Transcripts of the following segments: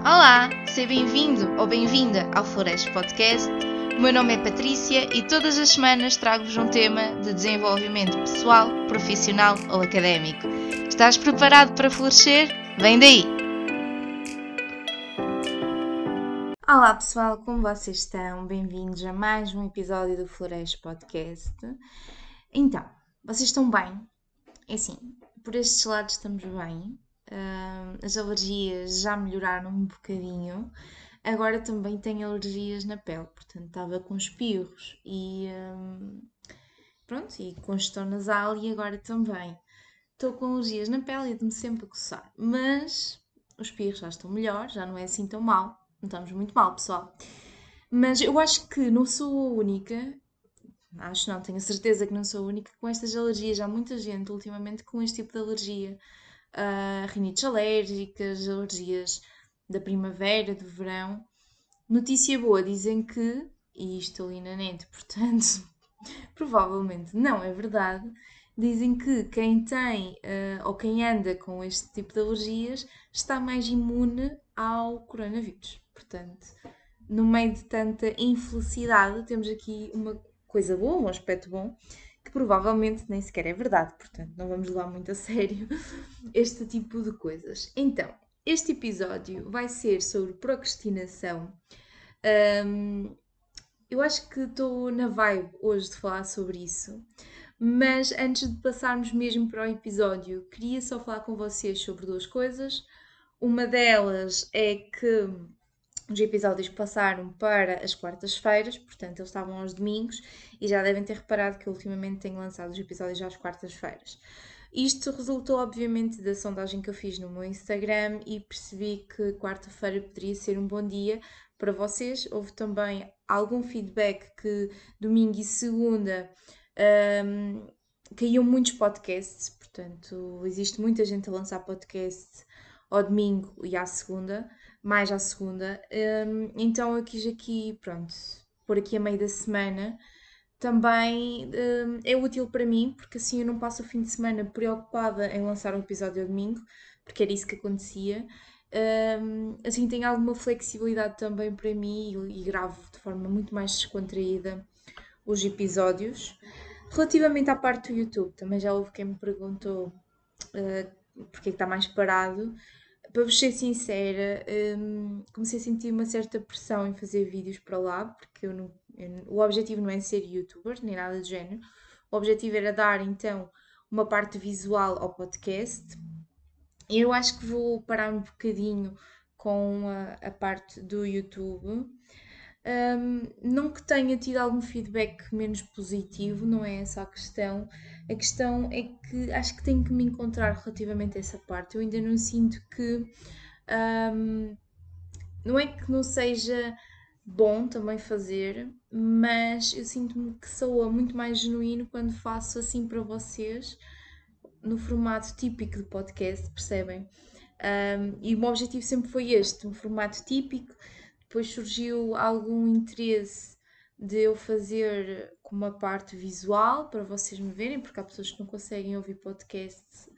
Olá, seja bem-vindo ou bem-vinda ao Flores Podcast. O meu nome é Patrícia e todas as semanas trago-vos um tema de desenvolvimento pessoal, profissional ou académico. Estás preparado para florescer? Vem daí! Olá pessoal, como vocês estão? Bem-vindos a mais um episódio do Flores Podcast. Então, vocês estão bem? É assim, por estes lados estamos bem. Uh, as alergias já melhoraram um bocadinho. Agora também tenho alergias na pele, portanto estava com espirros e um, pronto, e congestão nasal e agora também. Estou com alergias na pele e de-me sempre a coçar. Mas os espirros já estão melhor, já não é assim tão mal. Não estamos muito mal, pessoal. Mas eu acho que não sou a única, acho não, tenho certeza que não sou a única com estas alergias. Há muita gente ultimamente com este tipo de alergia uh, rinites alérgicas, alergias da primavera, do verão. Notícia boa, dizem que, e isto ali na net, portanto, provavelmente não é verdade, dizem que quem tem uh, ou quem anda com este tipo de alergias está mais imune ao coronavírus. Portanto, no meio de tanta infelicidade, temos aqui uma coisa boa, um aspecto bom, que provavelmente nem sequer é verdade, portanto não vamos levar muito a sério este tipo de coisas. Então, este episódio vai ser sobre procrastinação. Um, eu acho que estou na vibe hoje de falar sobre isso, mas antes de passarmos mesmo para o episódio, queria só falar com vocês sobre duas coisas. Uma delas é que os episódios passaram para as quartas-feiras, portanto eles estavam aos domingos e já devem ter reparado que ultimamente tenho lançado os episódios às quartas-feiras. Isto resultou, obviamente, da sondagem que eu fiz no meu Instagram e percebi que quarta-feira poderia ser um bom dia para vocês. Houve também algum feedback que domingo e segunda um, caíam muitos podcasts, portanto, existe muita gente a lançar podcast ao domingo e à segunda mais à segunda. Um, então eu quis aqui, pronto, por aqui a meio da semana. Também um, é útil para mim, porque assim eu não passo o fim de semana preocupada em lançar um episódio ao domingo, porque era isso que acontecia. Um, assim tenho alguma flexibilidade também para mim e, e gravo de forma muito mais descontraída os episódios. Relativamente à parte do YouTube, também já houve quem me perguntou uh, porque é que está mais parado para vos ser sincera, um, comecei a sentir uma certa pressão em fazer vídeos para lá, porque eu não, eu, o objetivo não é ser youtuber, nem nada do género. O objetivo era dar então uma parte visual ao podcast. Eu acho que vou parar um bocadinho com a, a parte do YouTube. Um, não que tenha tido algum feedback menos positivo, não é essa a questão, a questão é que acho que tenho que me encontrar relativamente a essa parte. Eu ainda não sinto que. Um, não é que não seja bom também fazer, mas eu sinto-me que soa muito mais genuíno quando faço assim para vocês, no formato típico de podcast, percebem? Um, e o meu objetivo sempre foi este, um formato típico. Depois surgiu algum interesse de eu fazer com uma parte visual para vocês me verem, porque há pessoas que não conseguem ouvir podcasts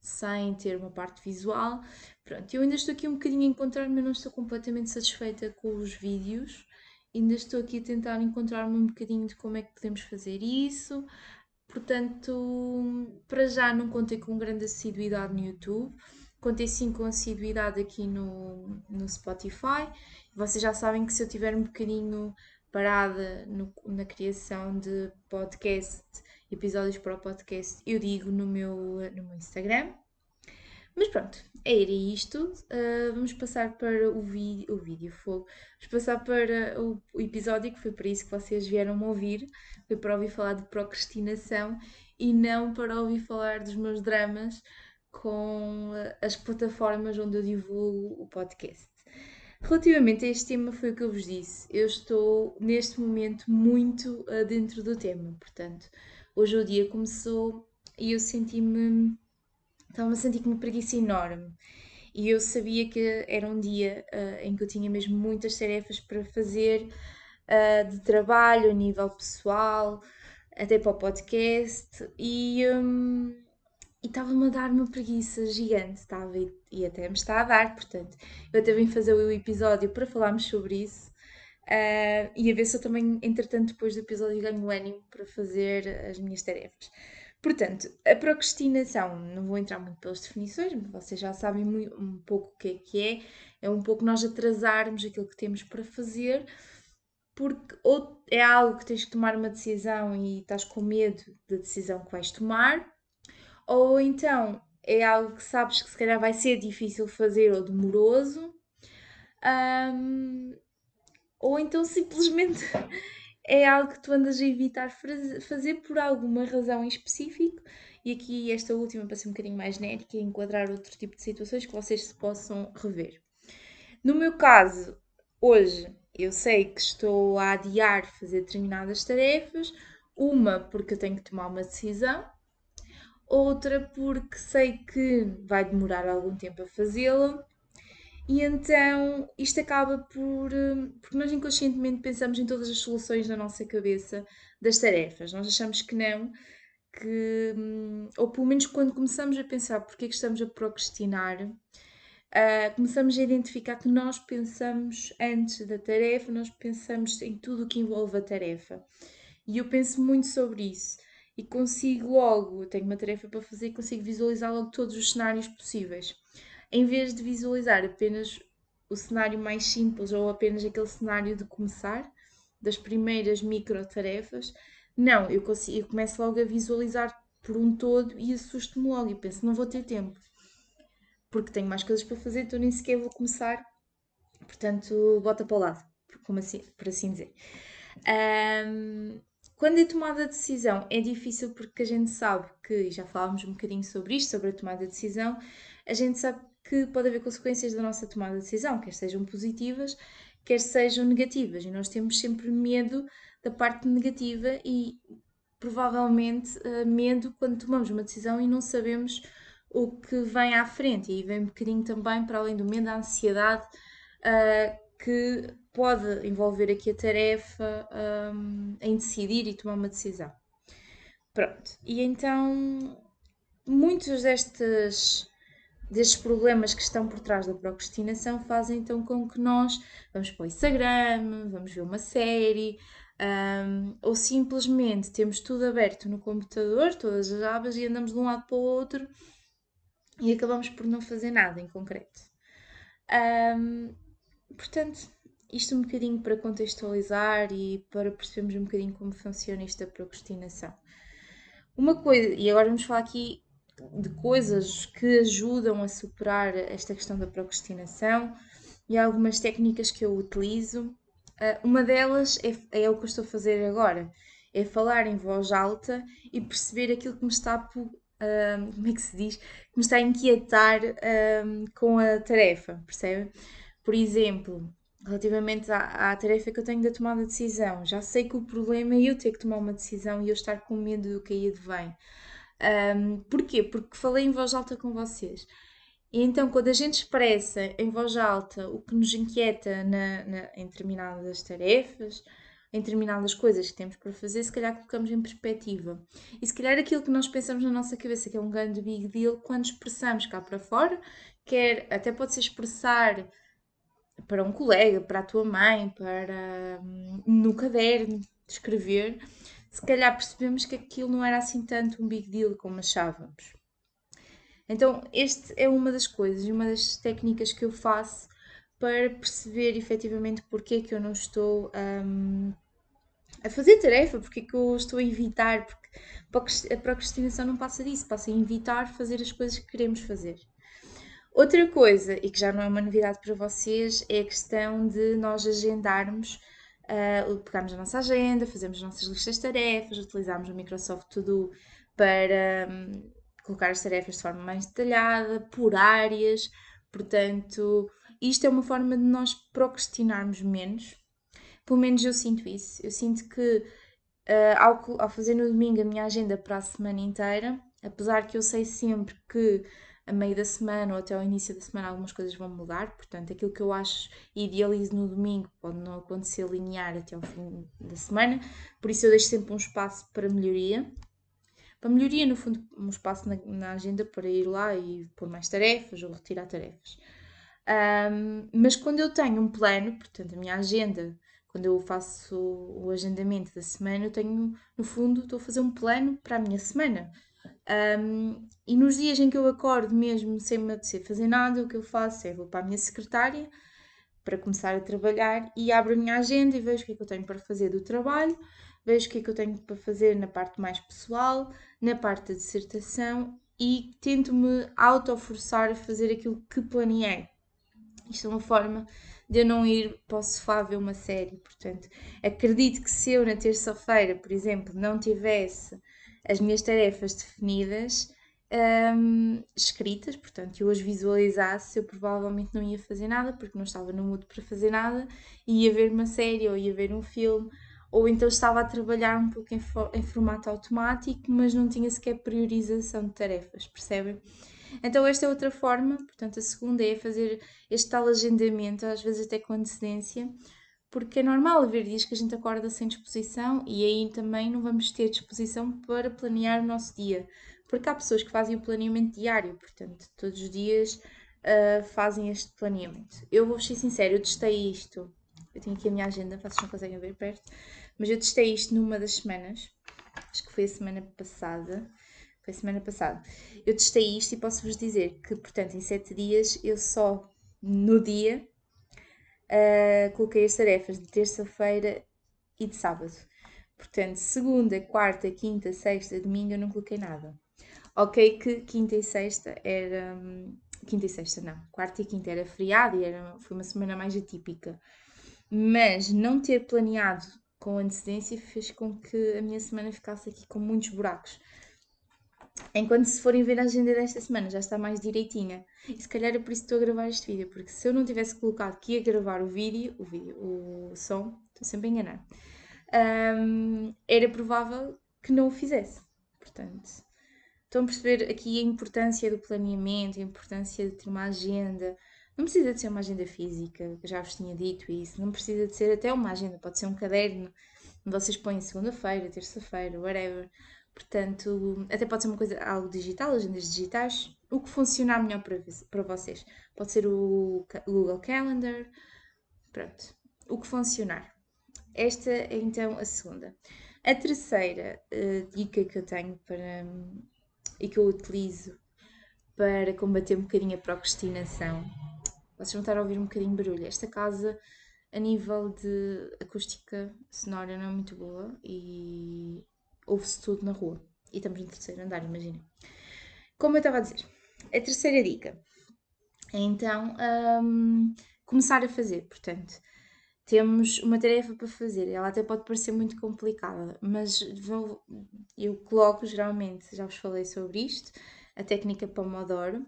sem ter uma parte visual. Pronto, eu ainda estou aqui um bocadinho a encontrar-me, não estou completamente satisfeita com os vídeos. Ainda estou aqui a tentar encontrar-me um bocadinho de como é que podemos fazer isso. Portanto, para já não contei com grande assiduidade no YouTube. Contei sim com assiduidade aqui no, no Spotify. Vocês já sabem que se eu tiver um bocadinho parada no, na criação de podcast, episódios para o podcast, eu digo no meu, no meu Instagram. Mas pronto, era isto. Uh, vamos passar para o, vídeo, o vídeo fogo. Vamos passar para o, o, episódio, que foi para isso que vocês vieram me ouvir. Foi para ouvir falar de procrastinação e não para ouvir falar dos meus dramas com as plataformas onde eu divulgo o podcast. Relativamente a este tema, foi o que eu vos disse. Eu estou neste momento muito uh, dentro do tema, portanto, hoje o dia começou e eu senti-me. Estava a sentir uma preguiça enorme. E eu sabia que era um dia uh, em que eu tinha mesmo muitas tarefas para fazer uh, de trabalho a nível pessoal, até para o podcast, e, um, e estava-me a dar uma preguiça gigante, estava e, e, até me está a dar, portanto, eu até vim fazer o episódio para falarmos sobre isso uh, e a ver se eu também, entretanto, depois do episódio ganho ânimo para fazer as minhas tarefas. Portanto, a procrastinação, não vou entrar muito pelas definições, mas vocês já sabem muito, um pouco o que é que é, é um pouco nós atrasarmos aquilo que temos para fazer, porque ou é algo que tens que tomar uma decisão e estás com medo da decisão que vais tomar, ou então é algo que sabes que se calhar vai ser difícil fazer ou demoroso, um, ou então simplesmente é algo que tu andas a evitar fazer por alguma razão em específico. E aqui esta última, para ser um bocadinho mais genérica, é enquadrar outro tipo de situações que vocês se possam rever. No meu caso, hoje eu sei que estou a adiar fazer determinadas tarefas, uma porque eu tenho que tomar uma decisão, outra porque sei que vai demorar algum tempo a fazê-la e então isto acaba por. Hum, porque nós inconscientemente pensamos em todas as soluções na nossa cabeça das tarefas. Nós achamos que não, que. Hum, ou pelo menos quando começamos a pensar porque é que estamos a procrastinar, uh, começamos a identificar que nós pensamos antes da tarefa, nós pensamos em tudo o que envolve a tarefa. E eu penso muito sobre isso. E consigo logo, tenho uma tarefa para fazer, consigo visualizar logo todos os cenários possíveis em vez de visualizar apenas o cenário mais simples ou apenas aquele cenário de começar, das primeiras micro tarefas, não, eu, consigo, eu começo logo a visualizar por um todo e assusto-me logo e penso, não vou ter tempo, porque tenho mais coisas para fazer, então nem sequer vou começar, portanto, bota para o lado, como assim, por assim dizer. Um, quando é tomada a decisão é difícil porque a gente sabe que, já falámos um bocadinho sobre isto, sobre a tomada de decisão, a gente sabe que pode haver consequências da nossa tomada de decisão, quer sejam positivas, quer sejam negativas. E nós temos sempre medo da parte negativa e provavelmente uh, medo quando tomamos uma decisão e não sabemos o que vem à frente. E vem um bocadinho também, para além do medo, a ansiedade uh, que pode envolver aqui a tarefa um, em decidir e tomar uma decisão. Pronto, e então muitos destes destes problemas que estão por trás da procrastinação fazem então com que nós vamos para o Instagram, vamos ver uma série, um, ou simplesmente temos tudo aberto no computador, todas as abas, e andamos de um lado para o outro e acabamos por não fazer nada em concreto. Um, portanto, isto um bocadinho para contextualizar e para percebermos um bocadinho como funciona esta procrastinação. Uma coisa, e agora vamos falar aqui de coisas que ajudam a superar esta questão da procrastinação e algumas técnicas que eu utilizo. Uh, uma delas é, é, o que eu estou a fazer agora, é falar em voz alta e perceber aquilo que me está, uh, como é que se diz, que me está a inquietar uh, com a tarefa, percebe? Por exemplo, relativamente à, à, tarefa que eu tenho da tomada de decisão, já sei que o problema é eu ter que tomar uma decisão e eu estar com medo do que aí vem. Um, porquê? Porque falei em voz alta com vocês. E então, quando a gente expressa em voz alta o que nos inquieta na, na, em determinadas tarefas, em determinadas coisas que temos para fazer, se calhar colocamos em perspectiva. E se calhar aquilo que nós pensamos na nossa cabeça que é um grande big deal, quando expressamos cá para fora, quer até pode ser expressar para um colega, para a tua mãe, para hum, no caderno de escrever, se calhar percebemos que aquilo não era assim tanto um big deal como achávamos. Então, este é uma das coisas e uma das técnicas que eu faço para perceber efetivamente porque é que eu não estou um, a fazer tarefa, porque é que eu estou a evitar, porque a procrastinação não passa disso, passa a evitar fazer as coisas que queremos fazer. Outra coisa, e que já não é uma novidade para vocês, é a questão de nós agendarmos uh, pegamos a nossa agenda, fazemos as nossas listas de tarefas, utilizamos o Microsoft To Do para um, colocar as tarefas de forma mais detalhada, por áreas. Portanto, isto é uma forma de nós procrastinarmos menos. Pelo menos eu sinto isso. Eu sinto que uh, ao, ao fazer no domingo a minha agenda para a semana inteira, apesar que eu sei sempre que a meio da semana ou até ao início da semana algumas coisas vão mudar, portanto, aquilo que eu acho e idealizo no domingo pode não acontecer linear até ao fim da semana, por isso eu deixo sempre um espaço para melhoria. para melhoria, no fundo, um espaço na, na agenda para ir lá e pôr mais tarefas ou retirar tarefas. Um, mas quando eu tenho um plano, portanto, a minha agenda, quando eu faço o agendamento da semana, eu tenho, no fundo, estou a fazer um plano para a minha semana. Um, e nos dias em que eu acordo mesmo sem me apetecer fazer nada, o que eu faço é vou para a minha secretária para começar a trabalhar e abro a minha agenda e vejo o que é que eu tenho para fazer do trabalho, vejo o que é que eu tenho para fazer na parte mais pessoal, na parte da dissertação e tento-me auto-forçar a fazer aquilo que planeei. Isto é uma forma de eu não ir para o sofá ver uma série. Portanto, acredito que se eu na terça-feira, por exemplo, não tivesse as minhas tarefas definidas, um, escritas, portanto, eu as visualizasse, eu provavelmente não ia fazer nada, porque não estava no mood para fazer nada, ia ver uma série ou ia ver um filme, ou então estava a trabalhar um pouco em, em formato automático, mas não tinha sequer priorização de tarefas, percebem? Então, esta é outra forma, portanto, a segunda é fazer este tal agendamento, às vezes até com antecedência, porque é normal haver dias que a gente acorda sem disposição e aí também não vamos ter disposição para planear o nosso dia. Porque há pessoas que fazem o planeamento diário, portanto, todos os dias uh, fazem este planeamento. Eu vou ser sincero, eu testei isto. Eu tenho aqui a minha agenda, vocês não conseguem ver perto, mas eu testei isto numa das semanas, acho que foi a semana passada. Foi a semana passada. Eu testei isto e posso-vos dizer que, portanto, em 7 dias eu só no dia uh, coloquei as tarefas de terça-feira e de sábado. Portanto, segunda, quarta, quinta, sexta, domingo eu não coloquei nada. Ok, que quinta e sexta era. Hum, quinta e sexta não. Quarta e quinta era feriado e era, foi uma semana mais atípica. Mas não ter planeado com antecedência fez com que a minha semana ficasse aqui com muitos buracos. Enquanto se forem ver a agenda desta semana já está mais direitinha. E se calhar é por isso que estou a gravar este vídeo, porque se eu não tivesse colocado que ia gravar o vídeo, o vídeo, o som, estou sempre a enganar, um, era provável que não o fizesse. Portanto, estão a perceber aqui a importância do planeamento, a importância de ter uma agenda. Não precisa de ser uma agenda física, já vos tinha dito isso. Não precisa de ser até uma agenda, pode ser um caderno onde vocês põem segunda-feira, terça-feira, whatever Portanto, até pode ser uma coisa, algo digital, agendas digitais. O que funcionar melhor para, vocês. Pode ser o Google Calendar. Pronto. O que funcionar. Esta é então a segunda. A terceira uh, dica que eu tenho para, e que eu utilizo para combater um bocadinho a procrastinação. Vocês vão estar a ouvir um bocadinho de barulho. Esta casa, a nível de acústica sonora, não é muito boa e ouve-se tudo na rua. E estamos no terceiro andar, imagina. Como eu estava a dizer, a terceira dica é então um, começar a fazer. Portanto, temos uma tarefa para fazer. Ela até pode parecer muito complicada, mas vou, eu coloco geralmente, já vos falei sobre isto, a técnica Pomodoro.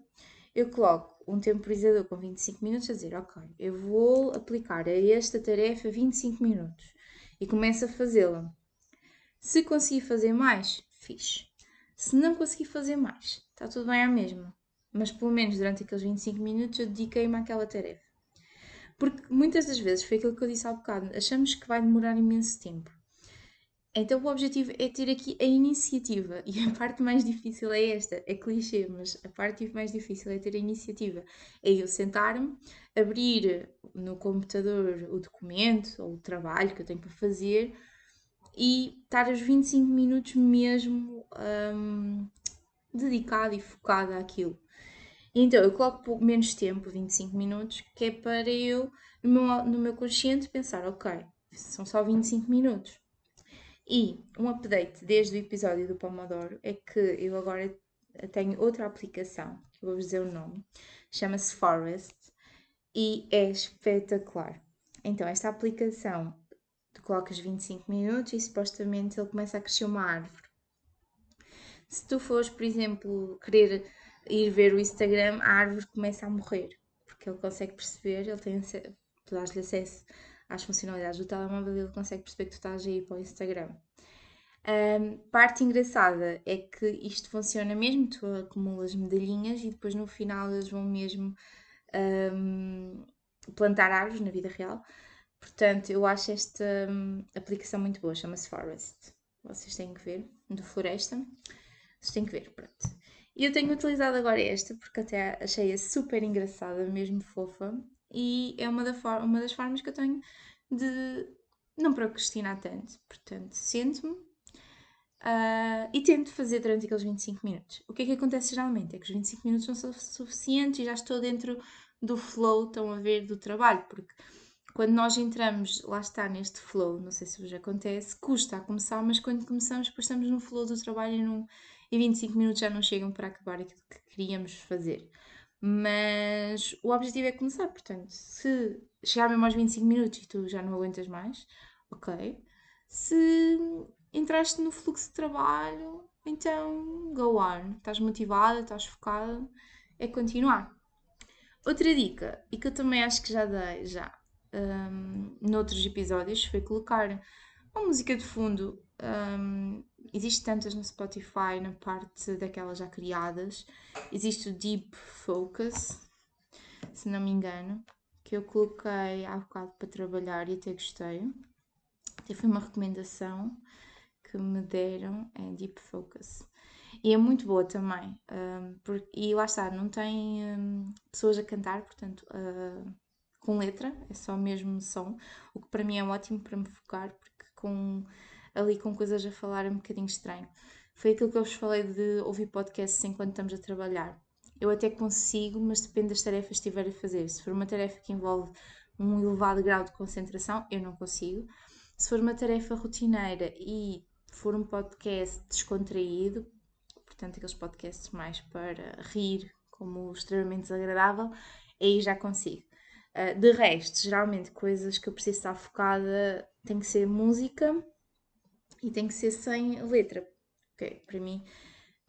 Eu coloco um temporizador com 25 minutos a dizer, ok, eu vou aplicar a esta tarefa 25 minutos e começo a fazê-la. Se conseguir fazer mais, fixe. Se não conseguir fazer mais, está tudo bem à mesma. Mas pelo menos durante aqueles 25 minutos eu dediquei-me àquela tarefa. Porque muitas das vezes foi aquilo que eu disse há bocado, achamos que vai demorar imenso tempo. Então o objetivo é ter aqui a iniciativa. E a parte mais difícil é esta. É clichê, mas a parte mais difícil é ter a iniciativa. É eu sentar-me, abrir no computador o documento ou o trabalho que eu tenho para fazer, e estar os 25 minutos mesmo um, dedicado e focado àquilo. Então eu coloco menos tempo, 25 minutos, que é para eu, no meu, no meu consciente, pensar: ok, são só 25 minutos. E um update desde o episódio do Pomodoro é que eu agora tenho outra aplicação, que vou-vos dizer o nome, chama-se Forest e é espetacular. Então, esta aplicação tu colocas 25 minutos e supostamente ele começa a crescer uma árvore. Se tu fores, por exemplo, querer ir ver o Instagram, a árvore começa a morrer, porque ele consegue perceber, ele tem tu dás-lhe acesso às funcionalidades do telemóvel ele consegue perceber que tu estás a ir para o Instagram. Um, parte engraçada é que isto funciona mesmo, tu acumulas medalhinhas e depois no final eles vão mesmo um, plantar árvores na vida real. Portanto, eu acho esta hum, aplicação muito boa, chama-se Forest. Vocês têm que ver, do Floresta. Vocês têm que ver, pronto. E eu tenho utilizado agora esta porque até achei-a super engraçada, mesmo fofa, e é uma, da uma das formas que eu tenho de não procrastinar tanto. Portanto, sento-me uh, e tento fazer durante aqueles 25 minutos. O que é que acontece geralmente? É que os 25 minutos não são suficientes e já estou dentro do flow, estão a ver, do trabalho, porque quando nós entramos, lá está, neste flow, não sei se vos acontece, custa a começar, mas quando começamos, depois estamos no flow do trabalho e, num, e 25 minutos já não chegam para acabar aquilo que queríamos fazer. Mas o objetivo é começar, portanto, se chegar mesmo aos 25 minutos e tu já não aguentas mais, ok. Se entraste no fluxo de trabalho, então go on. Estás motivada, estás focada, é continuar. Outra dica, e que eu também acho que já dei já um, noutros episódios, foi colocar uma música de fundo. Um, existe tantas no Spotify, na parte daquelas já criadas. Existe o Deep Focus, se não me engano, que eu coloquei há bocado para trabalhar e até gostei. Até foi uma recomendação que me deram, é Deep Focus. E é muito boa também. Um, por, e lá está, não tem um, pessoas a cantar, portanto, uh, com letra, é só mesmo som, o que para mim é ótimo para me focar, porque com, ali com coisas a falar é um bocadinho estranho. Foi aquilo que eu vos falei de ouvir podcasts enquanto estamos a trabalhar. Eu até consigo, mas depende das tarefas que estiver a fazer. Se for uma tarefa que envolve um elevado grau de concentração, eu não consigo. Se for uma tarefa rotineira e for um podcast descontraído, portanto, aqueles podcasts mais para rir, como extremamente desagradável, aí já consigo. Uh, de resto, geralmente, coisas que eu preciso estar focada tem que ser música e tem que ser sem letra. Okay? Para mim,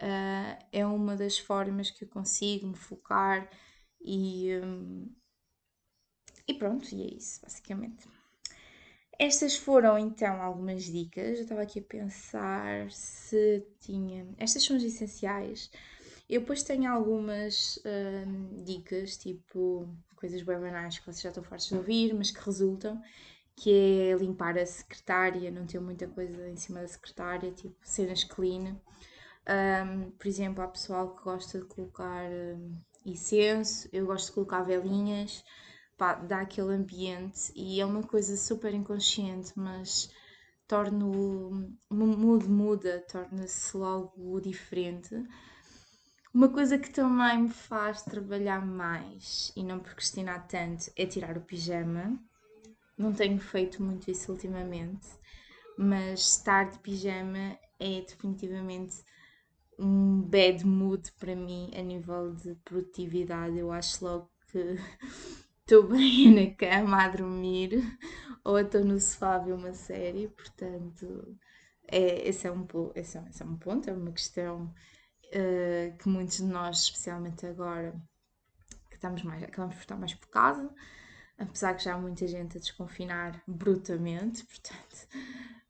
uh, é uma das formas que eu consigo me focar e, um, e pronto, e é isso, basicamente. Estas foram então algumas dicas. Eu estava aqui a pensar se tinha. Estas são as essenciais. Eu depois tenho algumas hum, dicas, tipo coisas bem banais que vocês já estão fartos de ouvir, mas que resultam, que é limpar a secretária, não ter muita coisa em cima da secretária, tipo cenas clean. Um, por exemplo, há pessoal que gosta de colocar um, incenso, eu gosto de colocar velinhas pá, dá aquele ambiente e é uma coisa super inconsciente, mas torna o mood muda, torna-se logo diferente. Uma coisa que também me faz trabalhar mais e não procrastinar tanto é tirar o pijama. Não tenho feito muito isso ultimamente, mas estar de pijama é definitivamente um bad mood para mim a nível de produtividade. Eu acho logo que estou bem na cama a dormir ou estou no sofá a ver uma série, portanto, é, esse, é um, esse, é, esse é um ponto, é uma questão uh, que muitos de nós, especialmente agora, que estamos mais, acabamos por estar mais por casa, apesar que já há muita gente a desconfinar brutamente, portanto,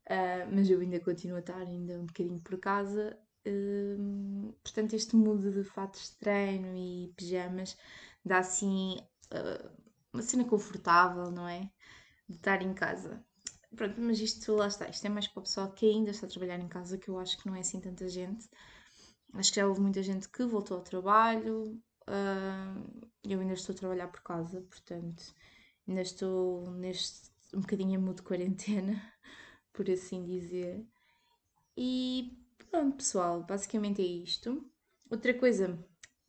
uh, mas eu ainda continuo a estar ainda um bocadinho por casa. Uh, portanto, este mudo de fatos de treino e pijamas dá assim uma cena confortável, não é? De estar em casa. Pronto, mas isto lá está, isto é mais para o pessoal que ainda está a trabalhar em casa, que eu acho que não é assim tanta gente. Acho que já houve muita gente que voltou ao trabalho. Uh, eu ainda estou a trabalhar por casa, portanto, ainda estou neste um bocadinho a mudo de quarentena, por assim dizer. E pronto, pessoal, basicamente é isto. Outra coisa,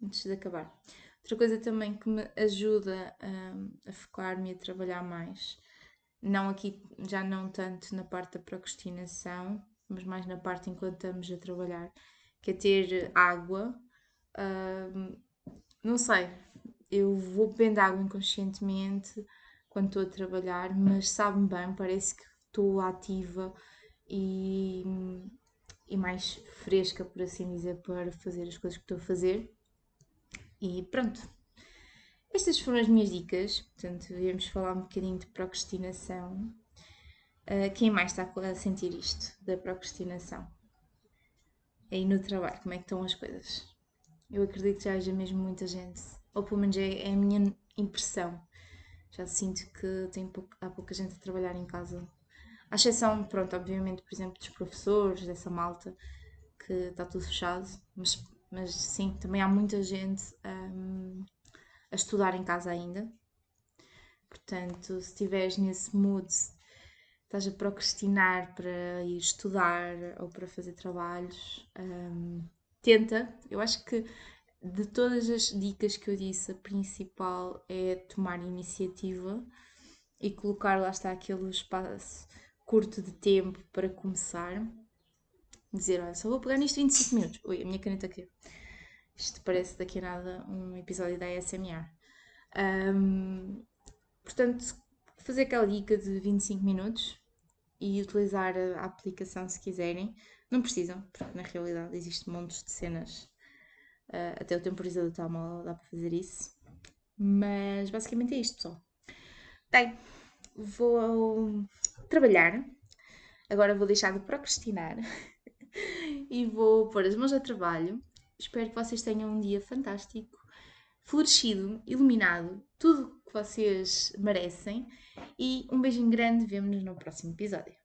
antes de acabar, Outra coisa também que me ajuda um, a focar-me a trabalhar mais, não aqui, já não tanto na parte da procrastinação, mas mais na parte enquanto estamos a trabalhar, que é ter água. Um, não sei, eu vou bebendo água inconscientemente quando estou a trabalhar, mas sabe-me bem, parece que estou ativa e, e mais fresca, por assim dizer, para fazer as coisas que estou a fazer. E pronto. Estas foram as minhas dicas. Portanto, viemos falar um bocadinho de procrastinação. Uh, quem mais está a sentir isto da procrastinação? Aí no trabalho, como é que estão as coisas? Eu acredito que já haja mesmo muita gente, ou pelo menos é, é a minha impressão. Já sinto que tem pouco, há pouca gente a trabalhar em casa. À exceção, pronto, obviamente, por exemplo, dos professores, dessa malta, que está tudo fechado, mas, mas sim, também há muita gente um, a estudar em casa ainda. Portanto, se estiveres nesse mood, estás a procrastinar para ir estudar ou para fazer trabalhos, um, tenta. Eu acho que de todas as dicas que eu disse, a principal é tomar iniciativa e colocar lá está aquele espaço curto de tempo para começar. Dizer, olha, só vou pegar nisto 25 minutos. Ui, a minha caneta aqui. Isto parece daqui a nada um episódio da ASMR. Um, portanto, fazer aquela dica de 25 minutos e utilizar a aplicação se quiserem. Não precisam, porque na realidade existe montes de cenas. Uh, até o temporizador está mal, dá para fazer isso. Mas basicamente é isto, pessoal. Bem, vou trabalhar. Agora vou deixar de procrastinar e vou pôr as mãos a trabalho. Espero que vocês tenham um dia fantástico, florescido, iluminado, tudo que vocês merecem. E um beijinho grande, vemo-nos no próximo episódio.